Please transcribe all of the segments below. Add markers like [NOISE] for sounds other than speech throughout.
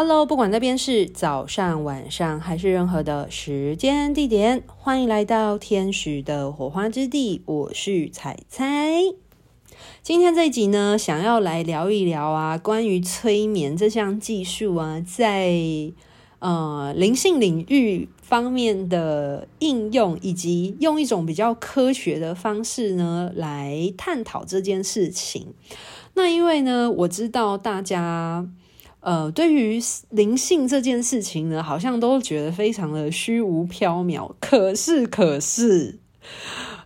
Hello，不管那边是早上、晚上还是任何的时间地点，欢迎来到天使的火花之地。我是彩彩。今天这一集呢，想要来聊一聊啊，关于催眠这项技术啊，在呃灵性领域方面的应用，以及用一种比较科学的方式呢，来探讨这件事情。那因为呢，我知道大家。呃，对于灵性这件事情呢，好像都觉得非常的虚无缥缈。可是，可是，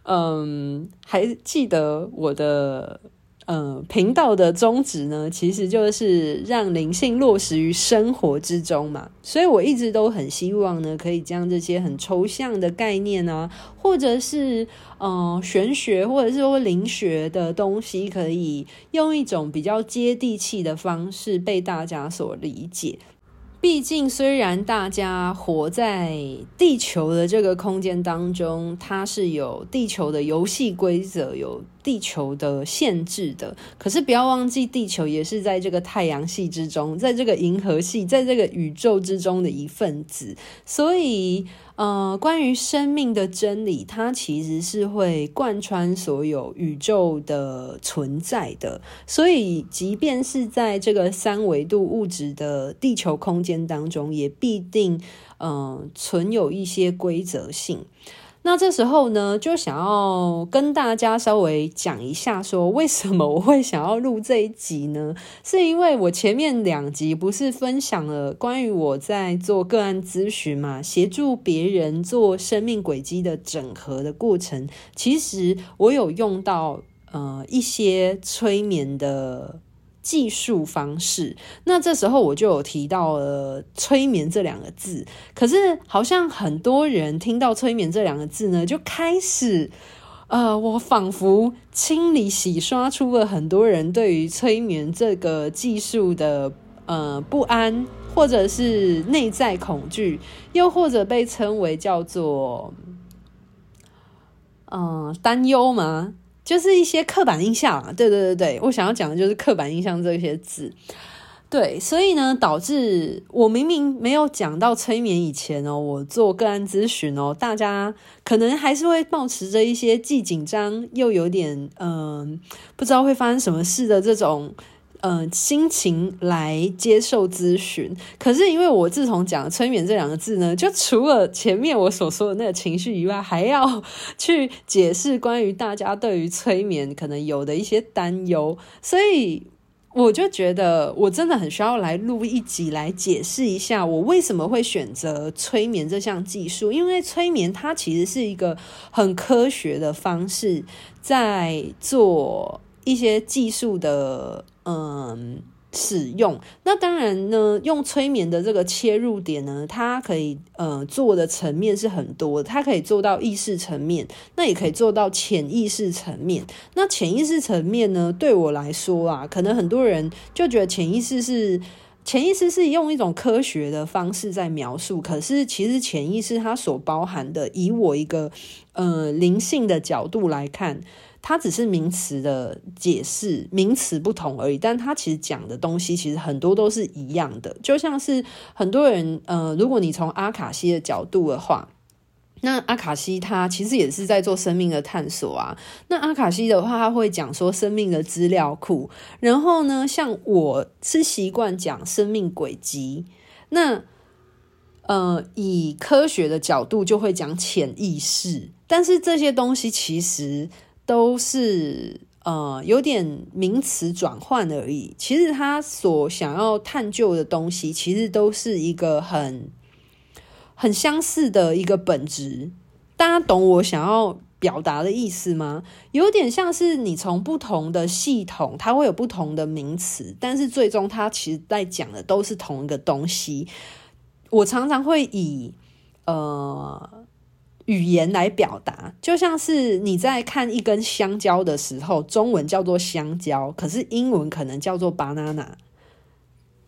嗯，还记得我的。呃，频道的宗旨呢，其实就是让灵性落实于生活之中嘛。所以我一直都很希望呢，可以将这些很抽象的概念啊，或者是呃玄学，或者是说灵学的东西，可以用一种比较接地气的方式被大家所理解。毕竟，虽然大家活在地球的这个空间当中，它是有地球的游戏规则，有地球的限制的。可是，不要忘记，地球也是在这个太阳系之中，在这个银河系，在这个宇宙之中的一份子。所以，呃，关于生命的真理，它其实是会贯穿所有宇宙的存在的。所以，即便是在这个三维度物质的地球空间当中，也必定，呃，存有一些规则性。那这时候呢，就想要跟大家稍微讲一下，说为什么我会想要录这一集呢？是因为我前面两集不是分享了关于我在做个案咨询嘛，协助别人做生命轨迹的整合的过程，其实我有用到呃一些催眠的。技术方式，那这时候我就有提到了催眠这两个字，可是好像很多人听到催眠这两个字呢，就开始，呃，我仿佛清理洗刷出了很多人对于催眠这个技术的呃不安，或者是内在恐惧，又或者被称为叫做嗯担忧吗？就是一些刻板印象啊，对对对对，我想要讲的就是刻板印象这些字，对，所以呢，导致我明明没有讲到催眠以前哦，我做个案咨询哦，大家可能还是会保持着一些既紧张又有点嗯、不知道会发生什么事的这种。嗯、呃，心情来接受咨询。可是因为我自从讲催眠这两个字呢，就除了前面我所说的那个情绪以外，还要去解释关于大家对于催眠可能有的一些担忧，所以我就觉得我真的很需要来录一集来解释一下我为什么会选择催眠这项技术。因为催眠它其实是一个很科学的方式，在做一些技术的。嗯，使用那当然呢，用催眠的这个切入点呢，它可以呃做的层面是很多，它可以做到意识层面，那也可以做到潜意识层面。那潜意识层面呢，对我来说啊，可能很多人就觉得潜意识是潜意识是用一种科学的方式在描述，可是其实潜意识它所包含的，以我一个呃灵性的角度来看。它只是名词的解释，名词不同而已，但它其实讲的东西其实很多都是一样的。就像是很多人，呃，如果你从阿卡西的角度的话，那阿卡西它其实也是在做生命的探索啊。那阿卡西的话，它会讲说生命的资料库，然后呢，像我是习惯讲生命轨迹，那呃，以科学的角度就会讲潜意识，但是这些东西其实。都是呃有点名词转换而已。其实他所想要探究的东西，其实都是一个很很相似的一个本质。大家懂我想要表达的意思吗？有点像是你从不同的系统，它会有不同的名词，但是最终它其实在讲的都是同一个东西。我常常会以呃。语言来表达，就像是你在看一根香蕉的时候，中文叫做香蕉，可是英文可能叫做 banana。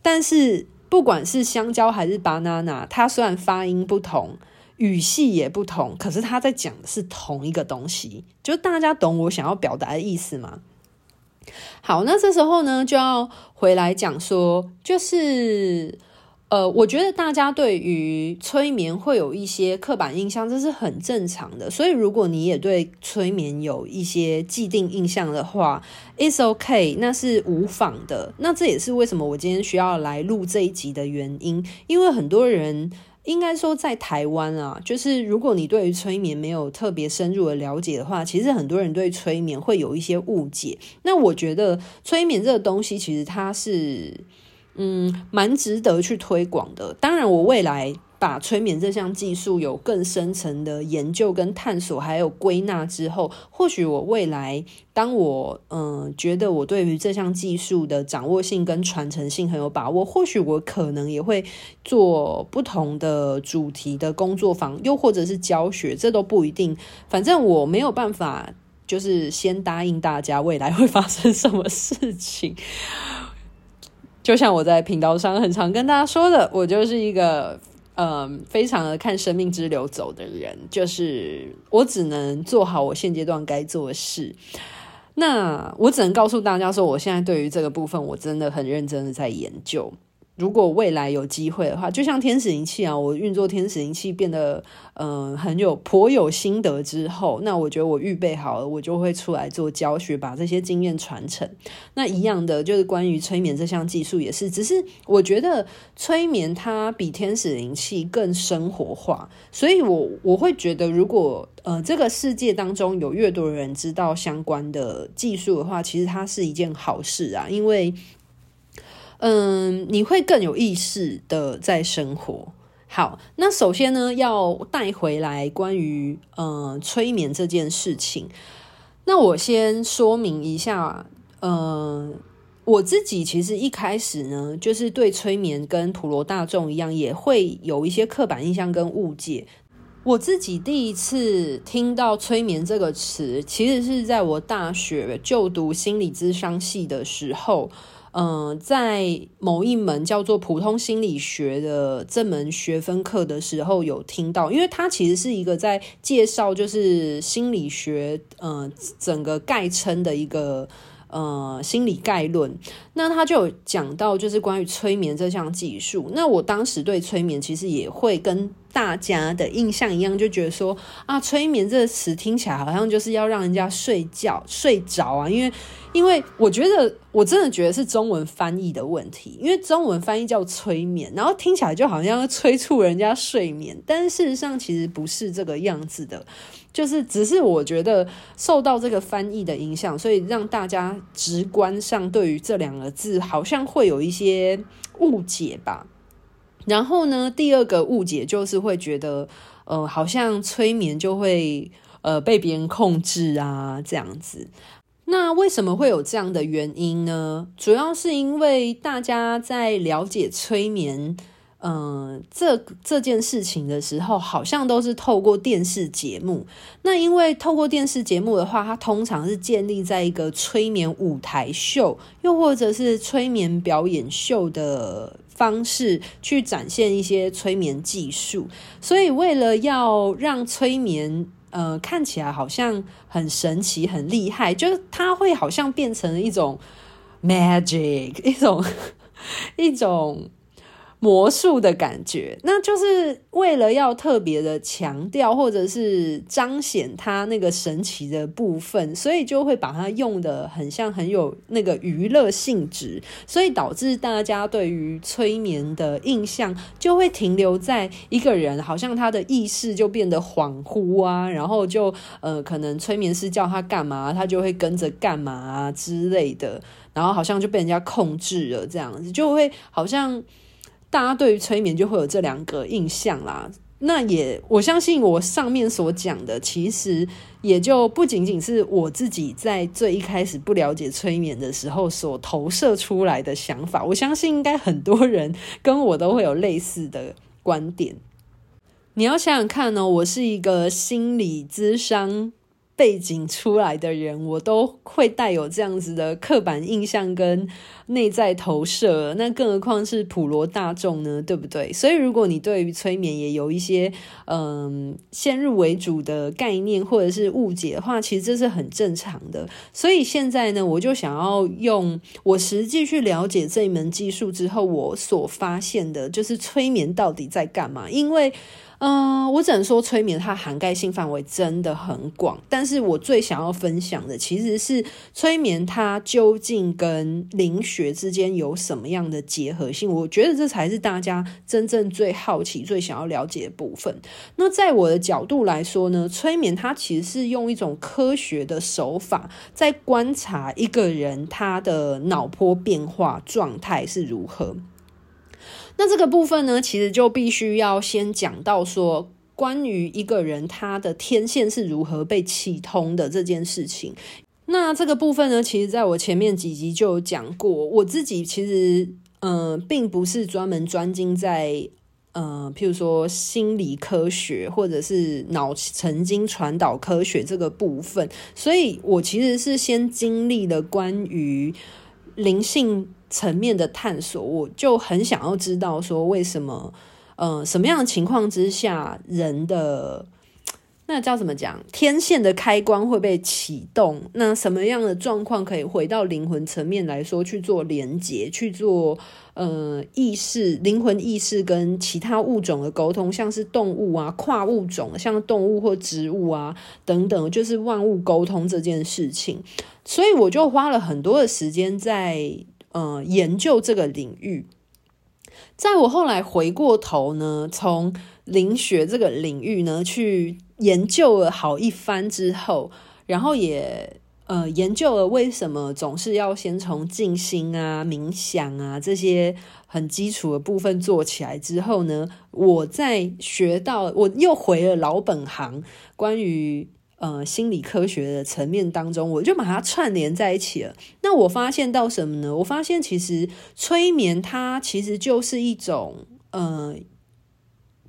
但是不管是香蕉还是 banana，它虽然发音不同，语系也不同，可是它在讲的是同一个东西。就大家懂我想要表达的意思吗？好，那这时候呢，就要回来讲说，就是。呃，我觉得大家对于催眠会有一些刻板印象，这是很正常的。所以，如果你也对催眠有一些既定印象的话，it's okay，那是无妨的。那这也是为什么我今天需要来录这一集的原因，因为很多人应该说在台湾啊，就是如果你对于催眠没有特别深入的了解的话，其实很多人对催眠会有一些误解。那我觉得催眠这个东西，其实它是。嗯，蛮值得去推广的。当然，我未来把催眠这项技术有更深层的研究跟探索，还有归纳之后，或许我未来当我嗯觉得我对于这项技术的掌握性跟传承性很有把握，或许我可能也会做不同的主题的工作坊，又或者是教学，这都不一定。反正我没有办法，就是先答应大家未来会发生什么事情。就像我在频道上很常跟大家说的，我就是一个嗯，非常的看生命之流走的人，就是我只能做好我现阶段该做的事。那我只能告诉大家说，我现在对于这个部分，我真的很认真的在研究。如果未来有机会的话，就像天使灵气啊，我运作天使灵气变得嗯、很有颇有心得之后，那我觉得我预备好了，我就会出来做教学，把这些经验传承。那一样的就是关于催眠这项技术也是，只是我觉得催眠它比天使灵气更生活化，所以我我会觉得，如果呃这个世界当中有越多人知道相关的技术的话，其实它是一件好事啊，因为。嗯，你会更有意识的在生活。好，那首先呢，要带回来关于嗯催眠这件事情。那我先说明一下，嗯，我自己其实一开始呢，就是对催眠跟普罗大众一样，也会有一些刻板印象跟误解。我自己第一次听到催眠这个词，其实是在我大学就读心理咨商系的时候。嗯、在某一门叫做普通心理学的这门学分课的时候，有听到，因为它其实是一个在介绍就是心理学，嗯，整个概称的一个呃心理概论。那他就有讲到就是关于催眠这项技术。那我当时对催眠其实也会跟大家的印象一样，就觉得说啊，催眠这个词听起来好像就是要让人家睡觉睡着啊，因为。因为我觉得，我真的觉得是中文翻译的问题。因为中文翻译叫催眠，然后听起来就好像催促人家睡眠，但事实上其实不是这个样子的。就是只是我觉得受到这个翻译的影响，所以让大家直观上对于这两个字好像会有一些误解吧。然后呢，第二个误解就是会觉得，呃，好像催眠就会呃被别人控制啊，这样子。那为什么会有这样的原因呢？主要是因为大家在了解催眠，嗯、呃，这这件事情的时候，好像都是透过电视节目。那因为透过电视节目的话，它通常是建立在一个催眠舞台秀，又或者是催眠表演秀的方式去展现一些催眠技术。所以，为了要让催眠，呃，看起来好像很神奇、很厉害，就是它会好像变成一种 magic，一种 [LAUGHS] 一种。魔术的感觉，那就是为了要特别的强调或者是彰显它那个神奇的部分，所以就会把它用得很像很有那个娱乐性质，所以导致大家对于催眠的印象就会停留在一个人好像他的意识就变得恍惚啊，然后就呃可能催眠师叫他干嘛，他就会跟着干嘛啊之类的，然后好像就被人家控制了这样子，就会好像。大家对于催眠就会有这两个印象啦，那也我相信我上面所讲的，其实也就不仅仅是我自己在最一开始不了解催眠的时候所投射出来的想法，我相信应该很多人跟我都会有类似的观点。你要想想看呢，我是一个心理咨商背景出来的人，我都会带有这样子的刻板印象跟内在投射，那更何况是普罗大众呢？对不对？所以，如果你对于催眠也有一些嗯先入为主的概念或者是误解的话，其实这是很正常的。所以现在呢，我就想要用我实际去了解这一门技术之后，我所发现的就是催眠到底在干嘛，因为。嗯，我只能说催眠它涵盖性范围真的很广，但是我最想要分享的其实是催眠它究竟跟灵学之间有什么样的结合性？我觉得这才是大家真正最好奇、最想要了解的部分。那在我的角度来说呢，催眠它其实是用一种科学的手法，在观察一个人他的脑波变化状态是如何。那这个部分呢，其实就必须要先讲到说，关于一个人他的天线是如何被启通的这件事情。那这个部分呢，其实在我前面几集就有讲过。我自己其实，嗯、呃，并不是专门专精在，呃，譬如说心理科学或者是脑神经传导科学这个部分，所以我其实是先经历了关于灵性。层面的探索，我就很想要知道说，为什么，呃，什么样的情况之下，人的那叫怎么讲，天线的开关会被启动？那什么样的状况可以回到灵魂层面来说去做连接，去做呃意识、灵魂意识跟其他物种的沟通，像是动物啊、跨物种，像动物或植物啊等等，就是万物沟通这件事情。所以我就花了很多的时间在。呃，研究这个领域，在我后来回过头呢，从灵学这个领域呢去研究了好一番之后，然后也呃研究了为什么总是要先从静心啊、冥想啊这些很基础的部分做起来之后呢，我在学到我又回了老本行，关于。呃，心理科学的层面当中，我就把它串联在一起了。那我发现到什么呢？我发现其实催眠它其实就是一种呃，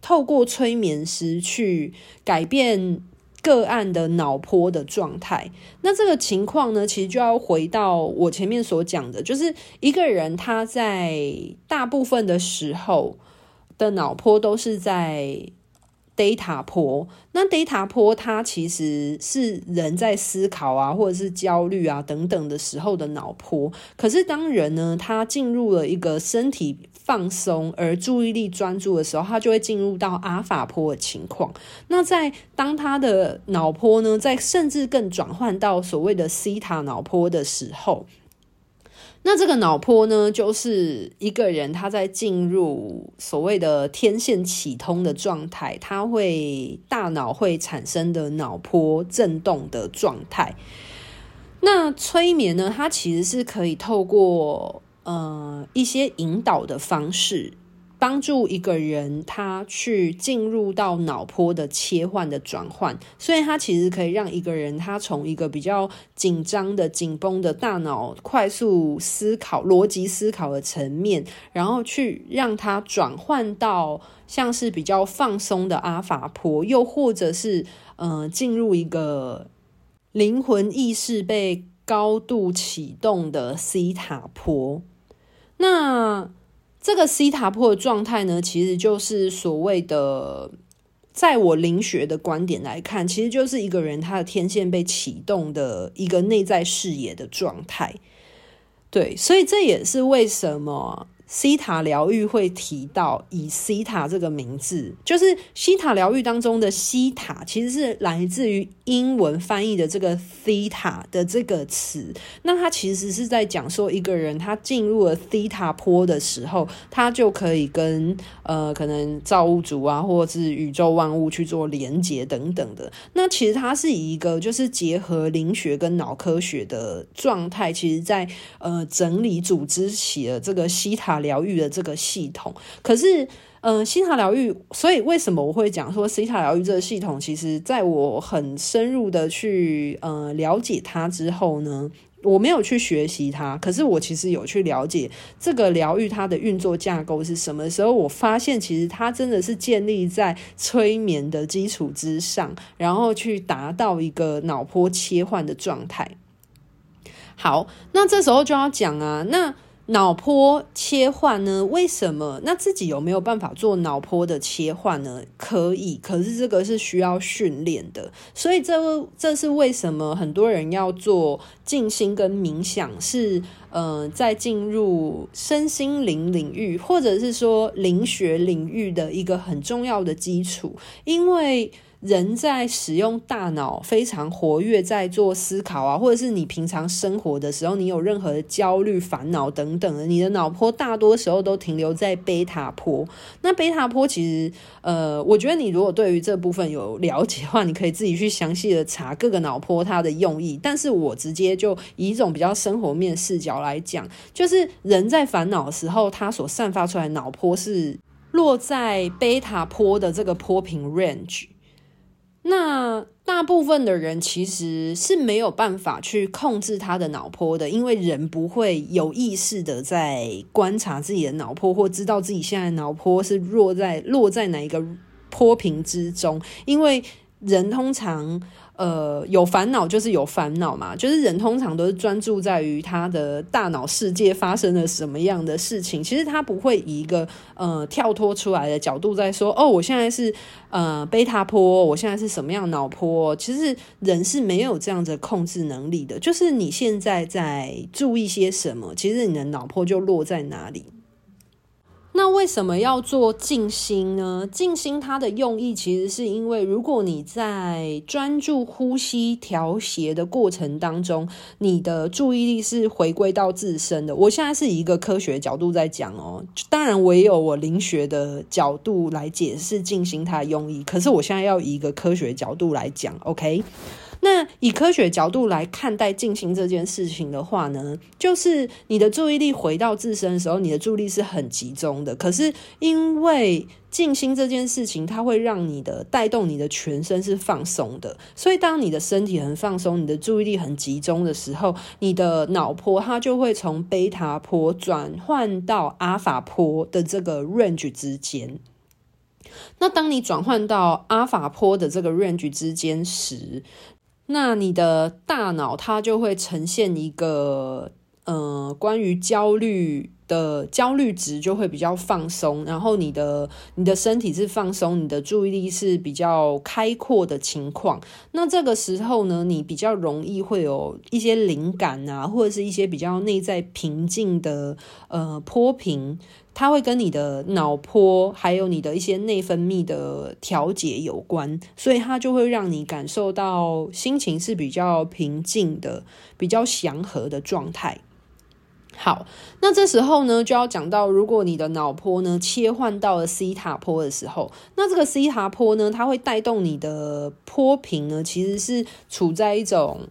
透过催眠师去改变个案的脑波的状态。那这个情况呢，其实就要回到我前面所讲的，就是一个人他在大部分的时候的脑波都是在。Data 波，那 Data 波它其实是人在思考啊，或者是焦虑啊等等的时候的脑波。可是当人呢，他进入了一个身体放松而注意力专注的时候，他就会进入到阿法波的情况。那在当他的脑波呢，在甚至更转换到所谓的西塔脑波的时候。那这个脑波呢，就是一个人他在进入所谓的天线启通的状态，他会大脑会产生的脑波震动的状态。那催眠呢，它其实是可以透过呃一些引导的方式。帮助一个人他去进入到脑波的切换的转换，所以他其实可以让一个人他从一个比较紧张的紧绷的大脑快速思考、逻辑思考的层面，然后去让他转换到像是比较放松的阿法波，又或者是呃进入一个灵魂意识被高度启动的西塔波。那这个西塔破的状态呢，其实就是所谓的，在我灵学的观点来看，其实就是一个人他的天线被启动的一个内在视野的状态。对，所以这也是为什么。西塔疗愈会提到以西塔这个名字，就是西塔疗愈当中的西塔，其实是来自于英文翻译的这个 theta 的这个词。那它其实是在讲说，一个人他进入了 theta 波的时候，他就可以跟呃可能造物主啊，或者是宇宙万物去做连接等等的。那其实它是以一个就是结合灵学跟脑科学的状态，其实在呃整理组织起了这个西塔。疗愈的这个系统，可是，嗯、呃，西塔疗愈，所以为什么我会讲说西塔疗愈这个系统？其实，在我很深入的去呃了解它之后呢，我没有去学习它，可是我其实有去了解这个疗愈它的运作架构是什么时候，我发现其实它真的是建立在催眠的基础之上，然后去达到一个脑波切换的状态。好，那这时候就要讲啊，那。脑波切换呢？为什么？那自己有没有办法做脑波的切换呢？可以，可是这个是需要训练的。所以这这是为什么很多人要做静心跟冥想，是呃，在进入身心灵领域，或者是说灵学领域的一个很重要的基础，因为。人在使用大脑非常活跃，在做思考啊，或者是你平常生活的时候，你有任何的焦虑、烦恼等等的，你的脑波大多时候都停留在贝塔波。那贝塔波其实，呃，我觉得你如果对于这部分有了解的话，你可以自己去详细的查各个脑波它的用意。但是我直接就以一种比较生活面视角来讲，就是人在烦恼的时候，它所散发出来的脑波是落在贝塔波的这个波频 range。那大部分的人其实是没有办法去控制他的脑波的，因为人不会有意识的在观察自己的脑波，或知道自己现在脑波是落在落在哪一个波频之中，因为人通常。呃，有烦恼就是有烦恼嘛，就是人通常都是专注在于他的大脑世界发生了什么样的事情，其实他不会以一个呃跳脱出来的角度在说，哦，我现在是呃贝塔波，我现在是什么样脑波，其实人是没有这样的控制能力的，就是你现在在注意些什么，其实你的脑波就落在哪里。那为什么要做静心呢？静心它的用意其实是因为，如果你在专注呼吸调谐的过程当中，你的注意力是回归到自身的。我现在是以一个科学角度在讲哦，当然我也有我灵学的角度来解释静心它的用意。可是我现在要以一个科学角度来讲，OK？那以科学角度来看待静心这件事情的话呢，就是你的注意力回到自身的时候，你的注意力是很集中的。可是因为静心这件事情，它会让你的带动你的全身是放松的，所以当你的身体很放松，你的注意力很集中的时候，你的脑波它就会从贝塔波转换到阿法波的这个 range 之间。那当你转换到阿法波的这个 range 之间时，那你的大脑它就会呈现一个呃，关于焦虑的焦虑值就会比较放松，然后你的你的身体是放松，你的注意力是比较开阔的情况。那这个时候呢，你比较容易会有一些灵感啊，或者是一些比较内在平静的呃波频。它会跟你的脑波，还有你的一些内分泌的调节有关，所以它就会让你感受到心情是比较平静的、比较祥和的状态。好，那这时候呢，就要讲到，如果你的脑波呢切换到了西塔波的时候，那这个西塔波呢，它会带动你的波频呢，其实是处在一种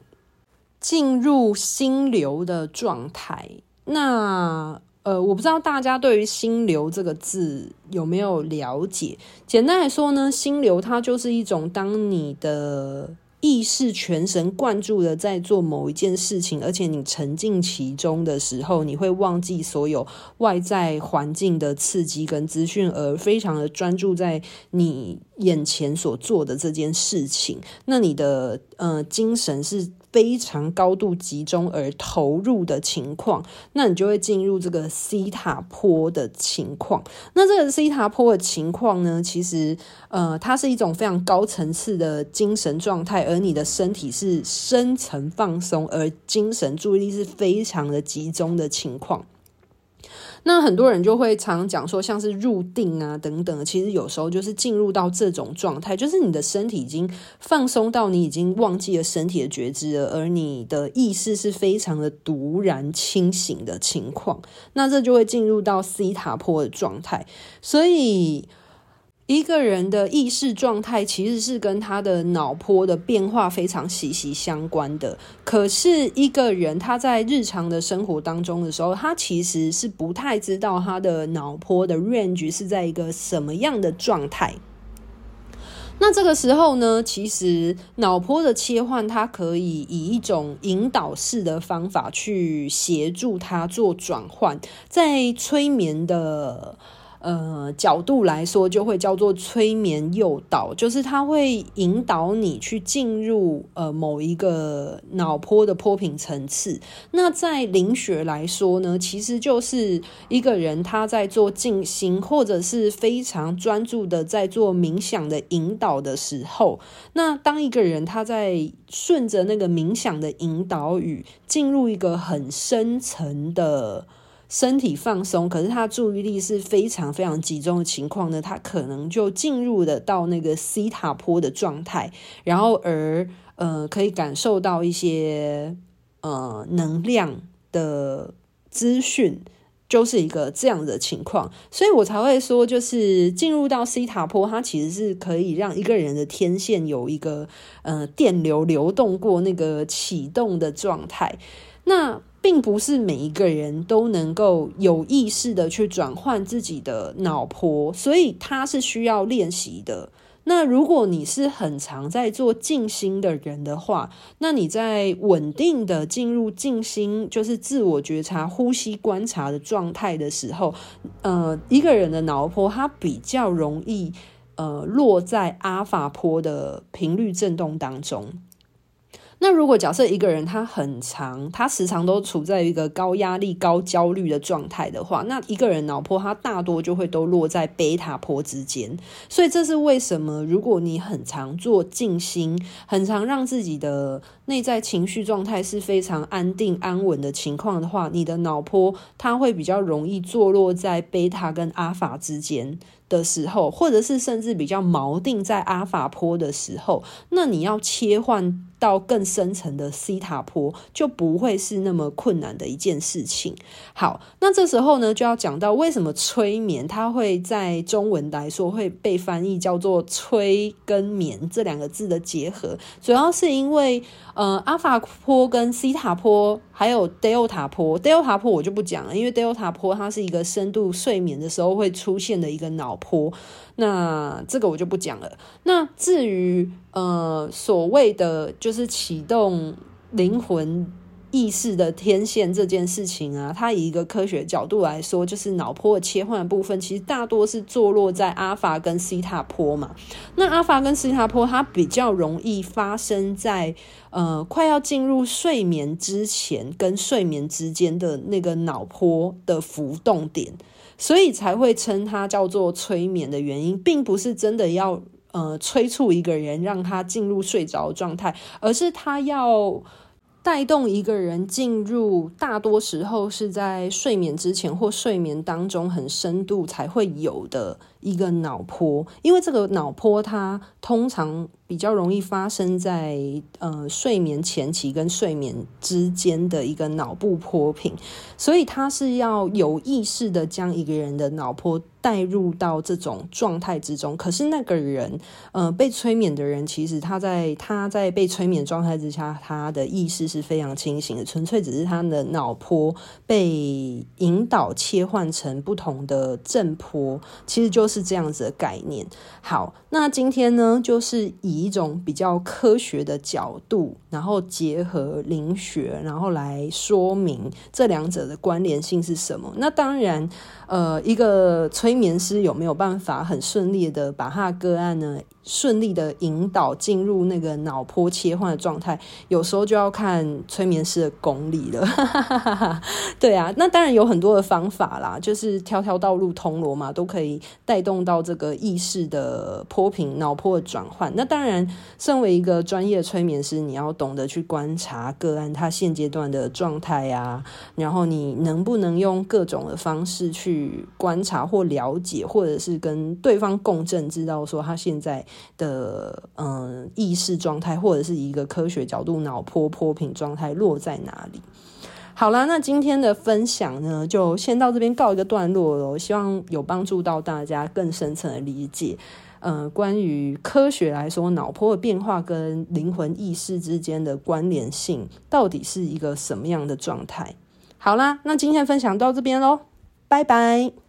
进入心流的状态。那呃，我不知道大家对于“心流”这个字有没有了解？简单来说呢，心流它就是一种当你的意识全神贯注的在做某一件事情，而且你沉浸其中的时候，你会忘记所有外在环境的刺激跟资讯，而非常的专注在你眼前所做的这件事情。那你的呃精神是非常高度集中而投入的情况，那你就会进入这个西塔坡的情况。那这个西塔坡的情况呢，其实呃，它是一种非常高层次的精神状态，而你的身体是深层放松，而精神注意力是非常的集中的情况。那很多人就会常讲说，像是入定啊等等，其实有时候就是进入到这种状态，就是你的身体已经放松到你已经忘记了身体的觉知了，而你的意识是非常的独然清醒的情况，那这就会进入到西塔坡的状态，所以。一个人的意识状态其实是跟他的脑波的变化非常息息相关的。可是，一个人他在日常的生活当中的时候，他其实是不太知道他的脑波的 range 是在一个什么样的状态。那这个时候呢，其实脑波的切换，它可以以一种引导式的方法去协助他做转换，在催眠的。呃，角度来说，就会叫做催眠诱导，就是它会引导你去进入呃某一个脑波的波频层次。那在灵学来说呢，其实就是一个人他在做静心，或者是非常专注的在做冥想的引导的时候，那当一个人他在顺着那个冥想的引导语，进入一个很深层的。身体放松，可是他注意力是非常非常集中的情况呢，他可能就进入了到那个西塔波的状态，然后而呃可以感受到一些呃能量的资讯，就是一个这样的情况，所以我才会说，就是进入到西塔波，它其实是可以让一个人的天线有一个呃电流流动过那个启动的状态，那。并不是每一个人都能够有意识的去转换自己的脑波，所以它是需要练习的。那如果你是很常在做静心的人的话，那你在稳定的进入静心，就是自我觉察、呼吸观察的状态的时候，呃，一个人的脑波它比较容易呃落在阿法波的频率震动当中。那如果假设一个人他很长，他时常都处在一个高压力、高焦虑的状态的话，那一个人脑波他大多就会都落在贝塔波之间。所以这是为什么，如果你很常做静心，很常让自己的内在情绪状态是非常安定安稳的情况的话，你的脑波它会比较容易坐落在贝塔跟阿法之间的时候，或者是甚至比较锚定在阿法波的时候，那你要切换。到更深层的西塔波就不会是那么困难的一件事情。好，那这时候呢，就要讲到为什么催眠它会在中文来说会被翻译叫做催跟眠这两个字的结合，主要是因为呃，阿法波跟西塔坡还有德尔塔波，德尔塔坡我就不讲了，因为德尔塔坡它是一个深度睡眠的时候会出现的一个脑坡。那这个我就不讲了。那至于呃所谓的就是启动灵魂意识的天线这件事情啊，它以一个科学角度来说，就是脑波的切换的部分，其实大多是坐落在阿法跟西塔波嘛。那阿法跟西塔波，它比较容易发生在呃快要进入睡眠之前跟睡眠之间的那个脑波的浮动点。所以才会称它叫做催眠的原因，并不是真的要呃催促一个人让他进入睡着状态，而是他要带动一个人进入，大多时候是在睡眠之前或睡眠当中很深度才会有的一个脑波，因为这个脑波它通常。比较容易发生在呃睡眠前期跟睡眠之间的一个脑部波频，所以他是要有意识的将一个人的脑波带入到这种状态之中。可是那个人呃被催眠的人，其实他在他在被催眠状态之下，他的意识是非常清醒的，纯粹只是他的脑波被引导切换成不同的振波，其实就是这样子的概念。好，那今天呢就是以。一种比较科学的角度，然后结合灵学，然后来说明这两者的关联性是什么。那当然，呃，一个催眠师有没有办法很顺利的把他个案呢？顺利的引导进入那个脑波切换的状态，有时候就要看催眠师的功力了。[LAUGHS] 对啊，那当然有很多的方法啦，就是条条道路通罗马，都可以带动到这个意识的波频、脑波的转换。那当然，身为一个专业催眠师，你要懂得去观察个案他现阶段的状态啊，然后你能不能用各种的方式去去观察或了解，或者是跟对方共振，知道说他现在。的嗯意识状态，或者是一个科学角度脑波波频状态落在哪里？好啦，那今天的分享呢，就先到这边告一个段落了。我希望有帮助到大家更深层的理解，嗯，关于科学来说，脑波的变化跟灵魂意识之间的关联性，到底是一个什么样的状态？好啦，那今天分享到这边喽，拜拜。